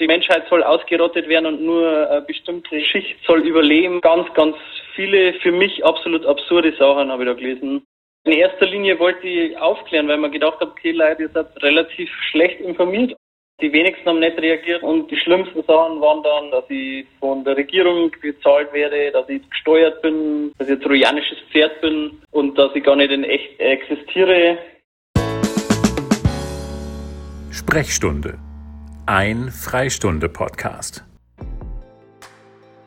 Die Menschheit soll ausgerottet werden und nur eine bestimmte Schicht soll überleben. Ganz, ganz viele für mich absolut absurde Sachen habe ich da gelesen. In erster Linie wollte ich aufklären, weil man gedacht hat, okay, Leute, ihr seid relativ schlecht informiert. Die wenigsten haben nicht reagiert und die schlimmsten Sachen waren dann, dass ich von der Regierung bezahlt werde, dass ich gesteuert bin, dass ich ein trojanisches Pferd bin und dass ich gar nicht in echt existiere. Sprechstunde ein Freistunde-Podcast.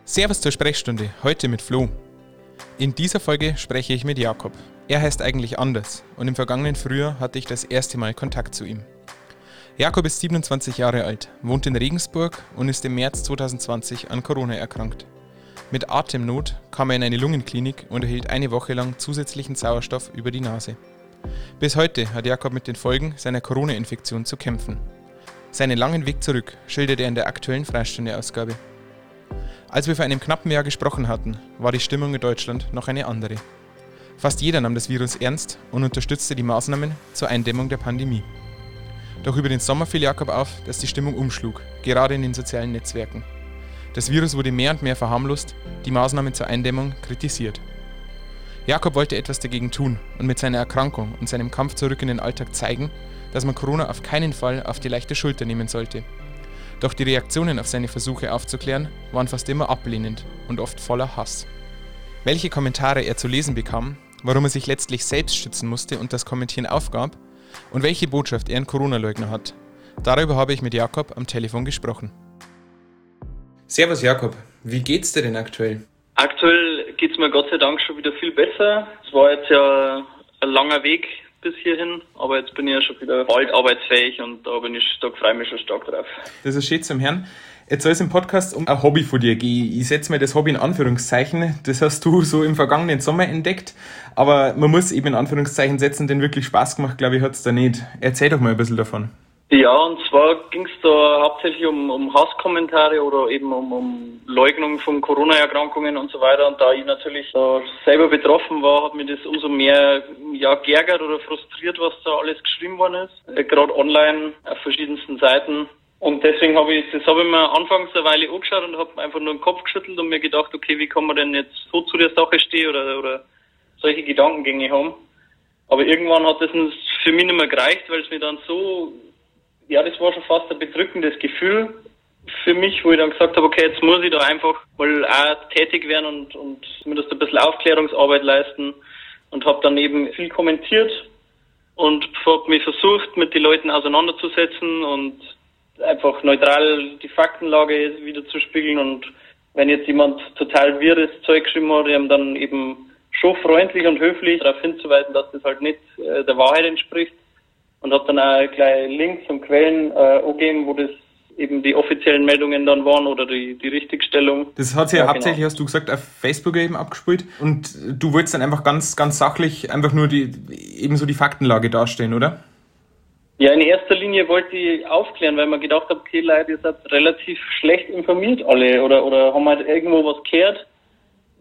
Servus zur Sprechstunde, heute mit Flo. In dieser Folge spreche ich mit Jakob. Er heißt eigentlich anders und im vergangenen Frühjahr hatte ich das erste Mal Kontakt zu ihm. Jakob ist 27 Jahre alt, wohnt in Regensburg und ist im März 2020 an Corona erkrankt. Mit Atemnot kam er in eine Lungenklinik und erhielt eine Woche lang zusätzlichen Sauerstoff über die Nase. Bis heute hat Jakob mit den Folgen seiner Corona-Infektion zu kämpfen. Seinen langen Weg zurück schildert er in der aktuellen Freistunde-Ausgabe. Als wir vor einem knappen Jahr gesprochen hatten, war die Stimmung in Deutschland noch eine andere. Fast jeder nahm das Virus ernst und unterstützte die Maßnahmen zur Eindämmung der Pandemie. Doch über den Sommer fiel Jakob auf, dass die Stimmung umschlug, gerade in den sozialen Netzwerken. Das Virus wurde mehr und mehr verharmlost, die Maßnahmen zur Eindämmung kritisiert. Jakob wollte etwas dagegen tun und mit seiner Erkrankung und seinem Kampf zurück in den Alltag zeigen, dass man Corona auf keinen Fall auf die leichte Schulter nehmen sollte. Doch die Reaktionen auf seine Versuche aufzuklären waren fast immer ablehnend und oft voller Hass. Welche Kommentare er zu lesen bekam, warum er sich letztlich selbst schützen musste und das Kommentieren aufgab und welche Botschaft er an Corona-Leugner hat, darüber habe ich mit Jakob am Telefon gesprochen. Servus Jakob, wie geht's dir denn aktuell? Aktuell geht's mir Gott sei Dank schon wieder viel besser. Es war jetzt ja ein langer Weg bis hierhin, aber jetzt bin ich ja schon wieder bald arbeitsfähig und da bin ich, da freue ich mich schon stark drauf. Das ist schön zum Herrn. Jetzt soll es im Podcast um ein Hobby von dir gehen. Ich setze mir das Hobby in Anführungszeichen. Das hast du so im vergangenen Sommer entdeckt. Aber man muss eben in Anführungszeichen setzen, denn wirklich Spaß gemacht, glaube ich, hat es da nicht. Erzähl doch mal ein bisschen davon. Ja, und zwar ging es da hauptsächlich um, um Hasskommentare oder eben um, um Leugnung von Corona-Erkrankungen und so weiter. Und da ich natürlich da selber betroffen war, hat mich das umso mehr ja, geärgert oder frustriert, was da alles geschrieben worden ist. Äh, Gerade online auf verschiedensten Seiten. Und deswegen habe ich, das habe ich mir anfangs eine Weile angeschaut und habe einfach nur den Kopf geschüttelt und mir gedacht, okay, wie kann man denn jetzt so zu der Sache stehen oder, oder solche Gedankengänge haben. Aber irgendwann hat das für mich nicht mehr gereicht, weil es mir dann so ja, das war schon fast ein bedrückendes Gefühl für mich, wo ich dann gesagt habe, okay, jetzt muss ich da einfach mal auch tätig werden und, und zumindest ein bisschen Aufklärungsarbeit leisten und habe dann eben viel kommentiert und habe mich versucht, mit den Leuten auseinanderzusetzen und einfach neutral die Faktenlage wieder zu spiegeln und wenn jetzt jemand total wirres Zeug geschrieben hat, dann eben schon freundlich und höflich darauf hinzuweisen, dass das halt nicht äh, der Wahrheit entspricht und habe dann auch gleich Links und Quellen äh, angegeben, wo das eben die offiziellen Meldungen dann waren oder die, die Richtigstellung. Das hat sich ja, ja hauptsächlich, genau. hast du gesagt, auf Facebook eben abgespielt und du wolltest dann einfach ganz, ganz sachlich einfach nur die, eben so die Faktenlage darstellen, oder? Ja, in erster Linie wollte ich aufklären, weil man gedacht hat, okay, Leute, ihr seid relativ schlecht informiert alle oder, oder haben halt irgendwo was gehört,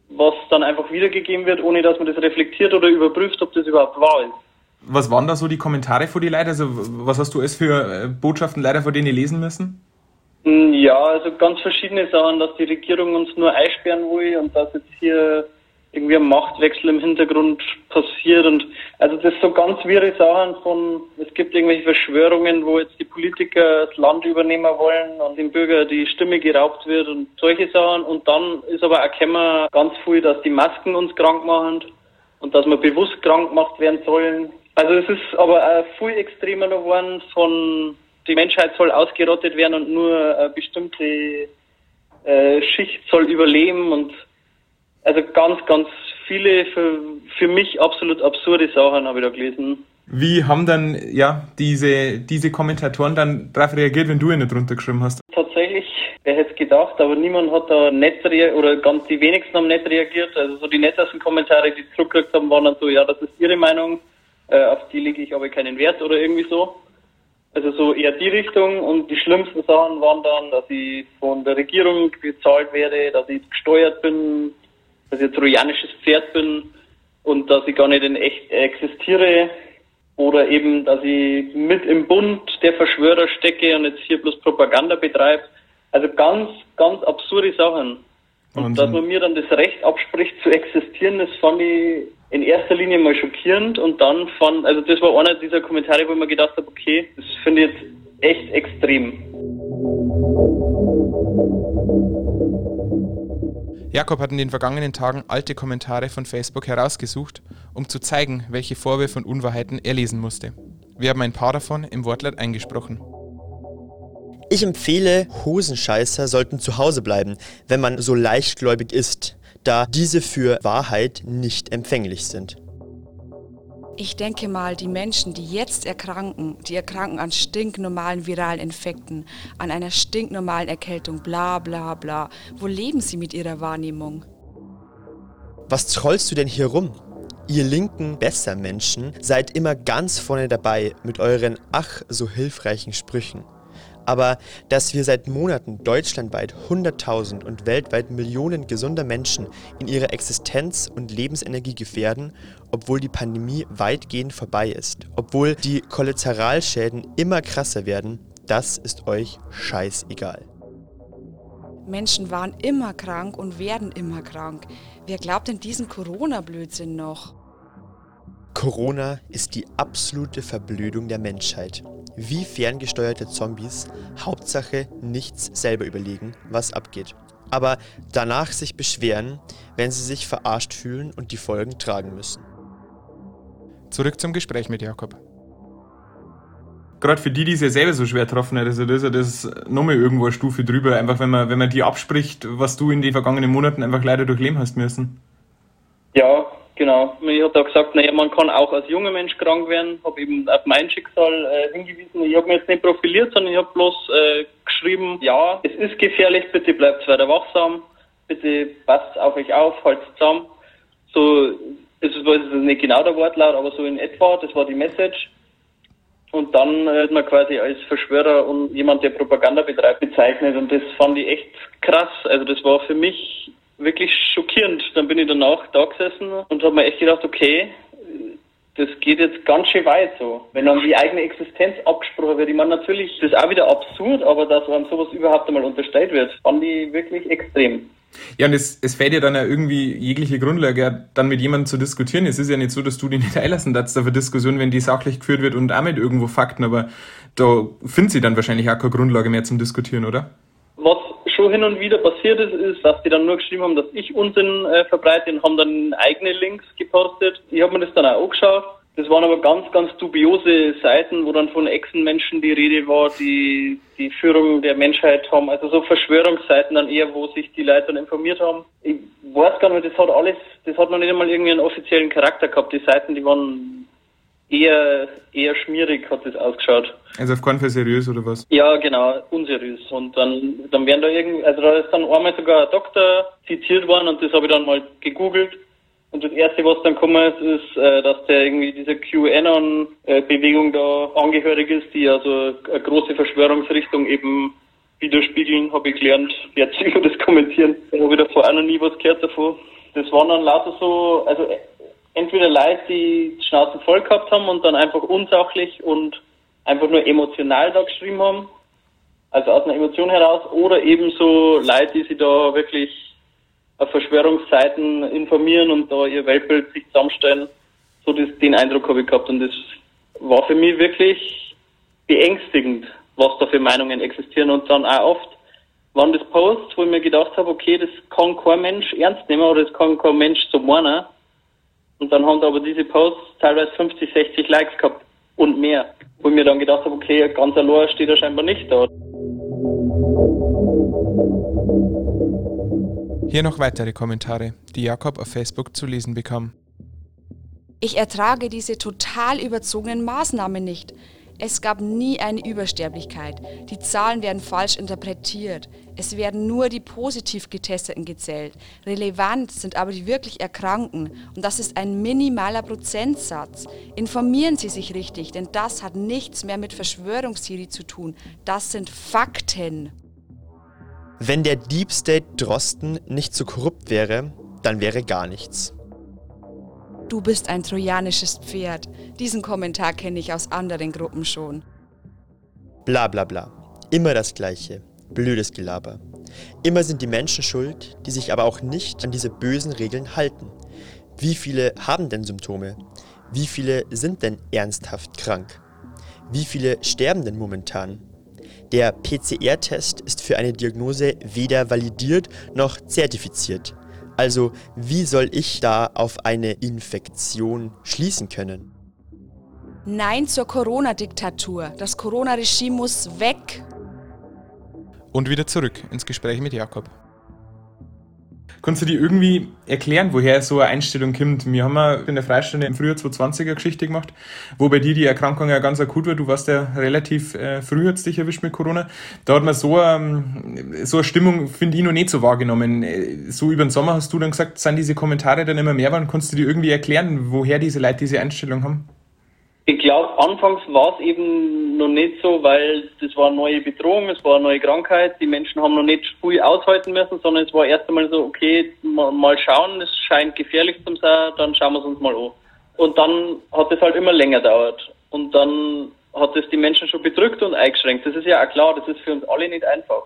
was dann einfach wiedergegeben wird, ohne dass man das reflektiert oder überprüft, ob das überhaupt wahr ist. Was waren da so die Kommentare von den Leuten? Also, was hast du als für äh, Botschaften leider von denen lesen müssen? Hm, ja, also ganz verschiedene Sachen, dass die Regierung uns nur einsperren will und dass jetzt hier irgendwie ein Machtwechsel im Hintergrund passiert und also das so ganz wirre Sachen von, es gibt irgendwelche Verschwörungen, wo jetzt die Politiker das Land übernehmen wollen und dem Bürger die Stimme geraubt wird und solche Sachen und dann ist aber auch gekommen ganz viel, dass die Masken uns krank machen und dass wir bewusst krank gemacht werden sollen also es ist aber auch viel extremer geworden von die Menschheit soll ausgerottet werden und nur eine bestimmte äh, Schicht soll überleben und also ganz, ganz viele für, für mich absolut absurde Sachen habe ich da gelesen. Wie haben dann ja diese, diese Kommentatoren dann darauf reagiert, wenn du ihnen drunter geschrieben hast? Tatsächlich, wer hätte es gedacht, aber niemand hat da nicht reagiert oder ganz die wenigsten haben nicht reagiert. Also so die nettesten Kommentare, die zurückgekriegt haben, waren dann so, ja, das ist ihre Meinung äh, auf die lege ich aber keinen Wert oder irgendwie so. Also so eher die Richtung und die schlimmsten Sachen waren dann, dass ich von der Regierung bezahlt werde, dass ich gesteuert bin, dass ich ein trojanisches Pferd bin und dass ich gar nicht in echt existiere oder eben, dass ich mit im Bund der Verschwörer stecke und jetzt hier bloß Propaganda betreibe. Also ganz, ganz absurde Sachen. Und Wahnsinn. dass man mir dann das Recht abspricht zu existieren, das fand ich in erster Linie mal schockierend und dann fand, also das war einer dieser Kommentare, wo ich mir gedacht habe, okay, das finde ich jetzt echt extrem. Jakob hat in den vergangenen Tagen alte Kommentare von Facebook herausgesucht, um zu zeigen, welche Vorwürfe und Unwahrheiten er lesen musste. Wir haben ein paar davon im Wortlaut eingesprochen. Ich empfehle, Hosenscheißer sollten zu Hause bleiben, wenn man so leichtgläubig ist, da diese für Wahrheit nicht empfänglich sind. Ich denke mal, die Menschen, die jetzt erkranken, die erkranken an stinknormalen viralen Infekten, an einer stinknormalen Erkältung, bla bla bla. Wo leben sie mit ihrer Wahrnehmung? Was trollst du denn hier rum? Ihr linken Bessermenschen seid immer ganz vorne dabei mit euren ach so hilfreichen Sprüchen. Aber dass wir seit Monaten deutschlandweit 100.000 und weltweit Millionen gesunder Menschen in ihrer Existenz und Lebensenergie gefährden, obwohl die Pandemie weitgehend vorbei ist, obwohl die Kollateralschäden immer krasser werden, das ist euch scheißegal. Menschen waren immer krank und werden immer krank. Wer glaubt denn diesen Corona-Blödsinn noch? Corona ist die absolute Verblödung der Menschheit. Wie ferngesteuerte Zombies, Hauptsache nichts selber überlegen, was abgeht. Aber danach sich beschweren, wenn sie sich verarscht fühlen und die Folgen tragen müssen. Zurück zum Gespräch mit Jakob. Gerade für die, die es ja selber so schwer getroffen hat, also das ist das nochmal irgendwo eine Stufe drüber, einfach wenn man, wenn man die abspricht, was du in den vergangenen Monaten einfach leider durchleben hast müssen. Ja, Genau. Ich habe da gesagt, naja, man kann auch als junger Mensch krank werden. Habe eben auf mein Schicksal äh, hingewiesen. Ich habe mich jetzt nicht profiliert, sondern ich habe bloß äh, geschrieben, ja, es ist gefährlich, bitte bleibt weiter wachsam, bitte passt auf euch auf, haltet zusammen. So, ist, das ist nicht genau der Wortlaut, aber so in etwa, das war die Message. Und dann hat man quasi als Verschwörer und jemand, der Propaganda betreibt, bezeichnet. Und das fand ich echt krass. Also das war für mich wirklich schockierend. Dann bin ich danach da gesessen und habe mir echt gedacht, okay, das geht jetzt ganz schön weit so. Wenn dann die eigene Existenz abgesprochen wird, ich meine natürlich, das ist auch wieder absurd, aber dass einem sowas überhaupt einmal unterstellt wird, fand ich wirklich extrem. Ja, und es, es fällt ja dann ja irgendwie jegliche Grundlage, dann mit jemandem zu diskutieren. Es ist ja nicht so, dass du dich nicht einlassen darfst auf eine Diskussion, wenn die sachlich geführt wird und auch mit irgendwo Fakten, aber da findet sie dann wahrscheinlich auch keine Grundlage mehr zum Diskutieren, oder? Was schon hin und wieder passiert ist, ist, dass die dann nur geschrieben haben, dass ich Unsinn äh, verbreite und haben dann eigene Links gepostet. Ich habe mir das dann auch angeschaut. Das waren aber ganz, ganz dubiose Seiten, wo dann von Echsenmenschen die Rede war, die die Führung der Menschheit haben. Also so Verschwörungsseiten dann eher, wo sich die Leute dann informiert haben. Ich weiß gar nicht, das hat alles, das hat noch nicht einmal irgendwie einen offiziellen Charakter gehabt. Die Seiten, die waren eher, eher schmierig hat das ausgeschaut. Also auf keinen Fall seriös oder was? Ja, genau, unseriös. Und dann, dann werden da irgendwie, also da ist dann einmal sogar ein Doktor zitiert worden und das habe ich dann mal gegoogelt. Und das erste, was dann gekommen ist, ist, äh, dass der irgendwie dieser QAnon-Bewegung da angehörig ist, die also eine große Verschwörungsrichtung eben widerspiegeln, habe ich gelernt. Jetzt über das kommentieren. Da habe ich davor auch noch nie was gehört davon. Das waren dann lauter so, also entweder Leute, die die Schnauze voll gehabt haben und dann einfach unsachlich und einfach nur emotional da geschrieben haben, also aus einer Emotion heraus, oder eben so Leute, die sich da wirklich auf Verschwörungsseiten informieren und da ihr Weltbild sich zusammenstellen. So das, den Eindruck habe ich gehabt und das war für mich wirklich beängstigend, was da für Meinungen existieren und dann auch oft waren das Posts, wo ich mir gedacht habe, okay, das kann kein Mensch ernst nehmen oder das kann kein Mensch so meinen. Und dann haben da aber diese Posts teilweise 50, 60 Likes gehabt und mehr. Wo ich mir dann gedacht habe, okay, ganz allein steht er scheinbar nicht da. Hier noch weitere Kommentare, die Jakob auf Facebook zu lesen bekam. Ich ertrage diese total überzogenen Maßnahmen nicht. Es gab nie eine Übersterblichkeit. Die Zahlen werden falsch interpretiert. Es werden nur die positiv Getesteten gezählt. Relevant sind aber die wirklich Erkrankten. Und das ist ein minimaler Prozentsatz. Informieren Sie sich richtig, denn das hat nichts mehr mit Verschwörungstheorie zu tun. Das sind Fakten. Wenn der Deep State Drosten nicht so korrupt wäre, dann wäre gar nichts. Du bist ein trojanisches Pferd. Diesen Kommentar kenne ich aus anderen Gruppen schon. Bla bla bla. Immer das Gleiche. blödes Gelaber. Immer sind die Menschen schuld, die sich aber auch nicht an diese bösen Regeln halten. Wie viele haben denn Symptome? Wie viele sind denn ernsthaft krank? Wie viele sterben denn momentan? Der PCR-Test ist für eine Diagnose weder validiert noch zertifiziert. Also wie soll ich da auf eine Infektion schließen können? Nein zur Corona-Diktatur. Das Corona-Regime muss weg. Und wieder zurück ins Gespräch mit Jakob. Kannst du dir irgendwie erklären, woher so eine Einstellung kommt? Wir haben ja in der Freistunde im Frühjahr 2020er Geschichte gemacht, wo bei dir die Erkrankung ja ganz akut war. Du warst ja relativ äh, früh, hat dich erwischt mit Corona. Da hat man so, ähm, so eine Stimmung, finde ich, noch nicht so wahrgenommen. Äh, so über den Sommer hast du dann gesagt, sind diese Kommentare dann immer mehr waren. Kannst du dir irgendwie erklären, woher diese Leute diese Einstellung haben? Ich glaube, anfangs war es eben noch nicht so, weil das war eine neue Bedrohung, es war eine neue Krankheit. Die Menschen haben noch nicht viel aushalten müssen, sondern es war erst einmal so, okay, mal schauen, es scheint gefährlich zu sein, dann schauen wir es uns mal an. Und dann hat es halt immer länger gedauert. Und dann hat es die Menschen schon bedrückt und eingeschränkt. Das ist ja auch klar, das ist für uns alle nicht einfach.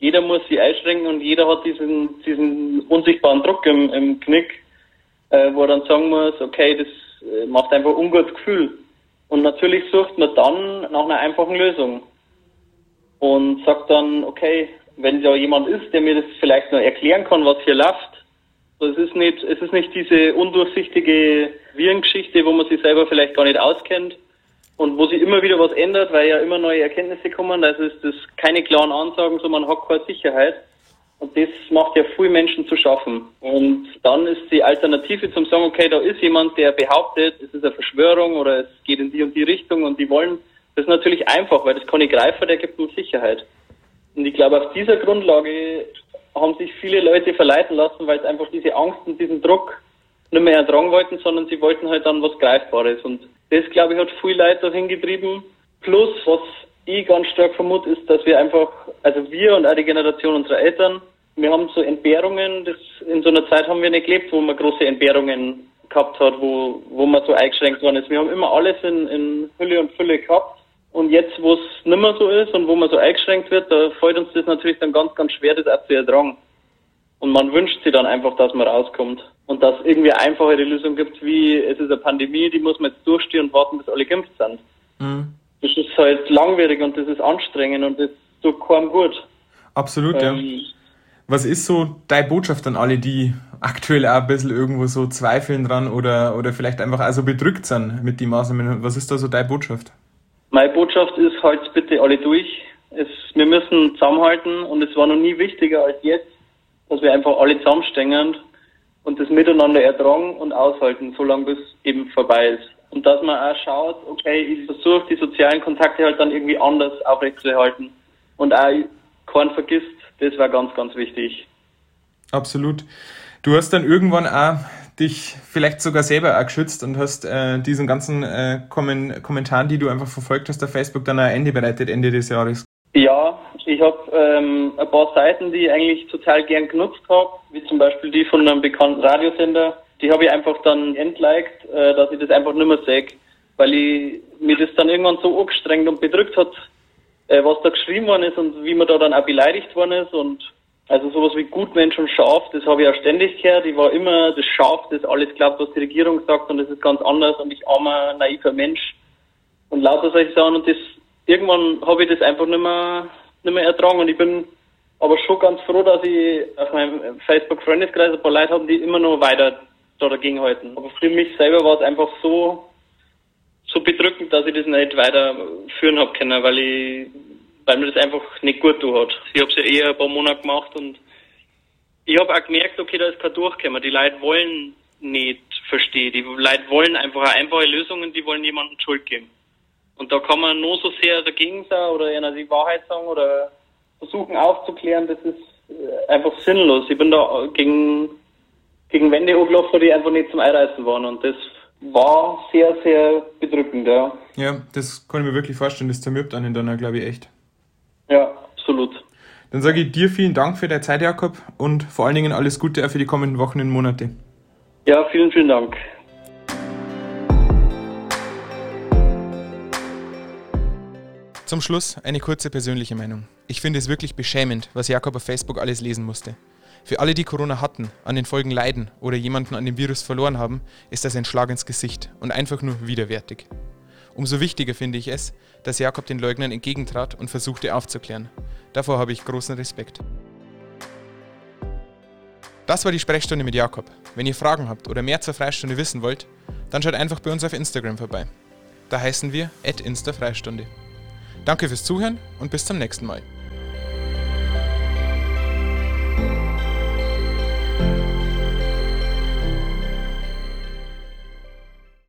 Jeder muss sich einschränken und jeder hat diesen, diesen unsichtbaren Druck im, im Knick, äh, wo er dann sagen muss, okay, das äh, macht einfach ein ungutes Gefühl. Und natürlich sucht man dann nach einer einfachen Lösung und sagt dann, okay, wenn da jemand ist, der mir das vielleicht noch erklären kann, was hier läuft, es ist nicht, es ist nicht diese undurchsichtige Virengeschichte, wo man sich selber vielleicht gar nicht auskennt und wo sich immer wieder was ändert, weil ja immer neue Erkenntnisse kommen. Also ist das keine klaren Ansagen, sondern man hat keine Sicherheit. Und das macht ja viele Menschen zu schaffen. Und dann ist die Alternative zum sagen, okay, da ist jemand, der behauptet, es ist eine Verschwörung oder es geht in die und die Richtung und die wollen, das ist natürlich einfach, weil das kann ich greifen, der gibt uns Sicherheit. Und ich glaube, auf dieser Grundlage haben sich viele Leute verleiten lassen, weil es einfach diese Angst und diesen Druck nicht mehr ertragen wollten, sondern sie wollten halt dann was Greifbares. Und das, glaube ich, hat viele Leute dahin getrieben. Plus, was ich ganz stark vermute, ist, dass wir einfach, also wir und auch die Generation unserer Eltern, wir haben so Entbehrungen, das, in so einer Zeit haben wir nicht gelebt, wo man große Entbehrungen gehabt hat, wo, wo man so eingeschränkt worden ist. Wir haben immer alles in, in Hülle und Fülle gehabt. Und jetzt, wo es nicht mehr so ist und wo man so eingeschränkt wird, da fällt uns das natürlich dann ganz, ganz schwer, das auch zu ertragen. Und man wünscht sich dann einfach, dass man rauskommt. Und dass es irgendwie eine einfachere Lösung gibt, wie es ist eine Pandemie, die muss man jetzt durchstehen und warten, bis alle geimpft sind. Mhm. Das ist halt langwierig und das ist anstrengend und das tut keinem gut. Absolut, ähm, ja. Was ist so deine Botschaft an alle, die aktuell auch ein bisschen irgendwo so zweifeln dran oder, oder vielleicht einfach auch so bedrückt sind mit den Maßnahmen? Was ist da so deine Botschaft? Meine Botschaft ist, halt bitte alle durch. Es, wir müssen zusammenhalten und es war noch nie wichtiger als jetzt, dass wir einfach alle zusammenstehen und das miteinander ertragen und aushalten, solange bis eben vorbei ist. Und dass man auch schaut, okay, ich versuche die sozialen Kontakte halt dann irgendwie anders aufrechtzuerhalten und auch keinen vergisst, das war ganz, ganz wichtig. Absolut. Du hast dann irgendwann auch dich vielleicht sogar selber auch geschützt und hast äh, diesen ganzen äh, Kommen Kommentaren, die du einfach verfolgt hast auf Facebook, dann ein Ende bereitet, Ende des Jahres. Ja, ich habe ähm, ein paar Seiten, die ich eigentlich total gern genutzt habe, wie zum Beispiel die von einem bekannten Radiosender. Die habe ich einfach dann entliked, äh, dass ich das einfach nicht mehr sehe, weil ich, mir das dann irgendwann so angestrengt und bedrückt hat, äh, was da geschrieben worden ist und wie man da dann auch beleidigt worden ist und also sowas wie Gutmensch und Schaf, das habe ich ja ständig gehört. Ich war immer das Schaf, das alles glaubt, was die Regierung sagt und das ist ganz anders und ich armer, naiver Mensch und lauter solche Sachen und das irgendwann habe ich das einfach nicht mehr, nicht mehr ertragen und ich bin aber schon ganz froh, dass ich auf meinem Facebook-Freundeskreis ein paar Leute habe, die immer noch weiter da dagegen halten. Aber für mich selber war es einfach so so bedrückend, dass ich das nicht weiterführen habe können, weil ich, weil mir das einfach nicht gut tut. Ich habe es ja eher ein paar Monate gemacht und ich habe auch gemerkt, okay, da ist kein Durchkommen. Die Leute wollen nicht verstehen. Die Leute wollen einfach einfache Lösungen, die wollen jemandem Schuld geben. Und da kann man nur so sehr dagegen sein oder ihnen die Wahrheit sagen oder versuchen aufzuklären, das ist äh, einfach sinnlos. Ich bin da gegen, gegen Wände hochgelaufen, die einfach nicht zum Einreißen waren und das war sehr, sehr bedrückend, ja. Ja, das kann ich mir wirklich vorstellen. Das zermürbt einen dann, glaube ich, echt. Ja, absolut. Dann sage ich dir vielen Dank für deine Zeit, Jakob, und vor allen Dingen alles Gute auch für die kommenden Wochen und Monate. Ja, vielen, vielen Dank. Zum Schluss eine kurze persönliche Meinung. Ich finde es wirklich beschämend, was Jakob auf Facebook alles lesen musste. Für alle, die Corona hatten, an den Folgen leiden oder jemanden an dem Virus verloren haben, ist das ein Schlag ins Gesicht und einfach nur widerwärtig. Umso wichtiger finde ich es, dass Jakob den Leugnern entgegentrat und versuchte aufzuklären. Davor habe ich großen Respekt. Das war die Sprechstunde mit Jakob. Wenn ihr Fragen habt oder mehr zur Freistunde wissen wollt, dann schaut einfach bei uns auf Instagram vorbei. Da heißen wir @instafreistunde. Danke fürs Zuhören und bis zum nächsten Mal.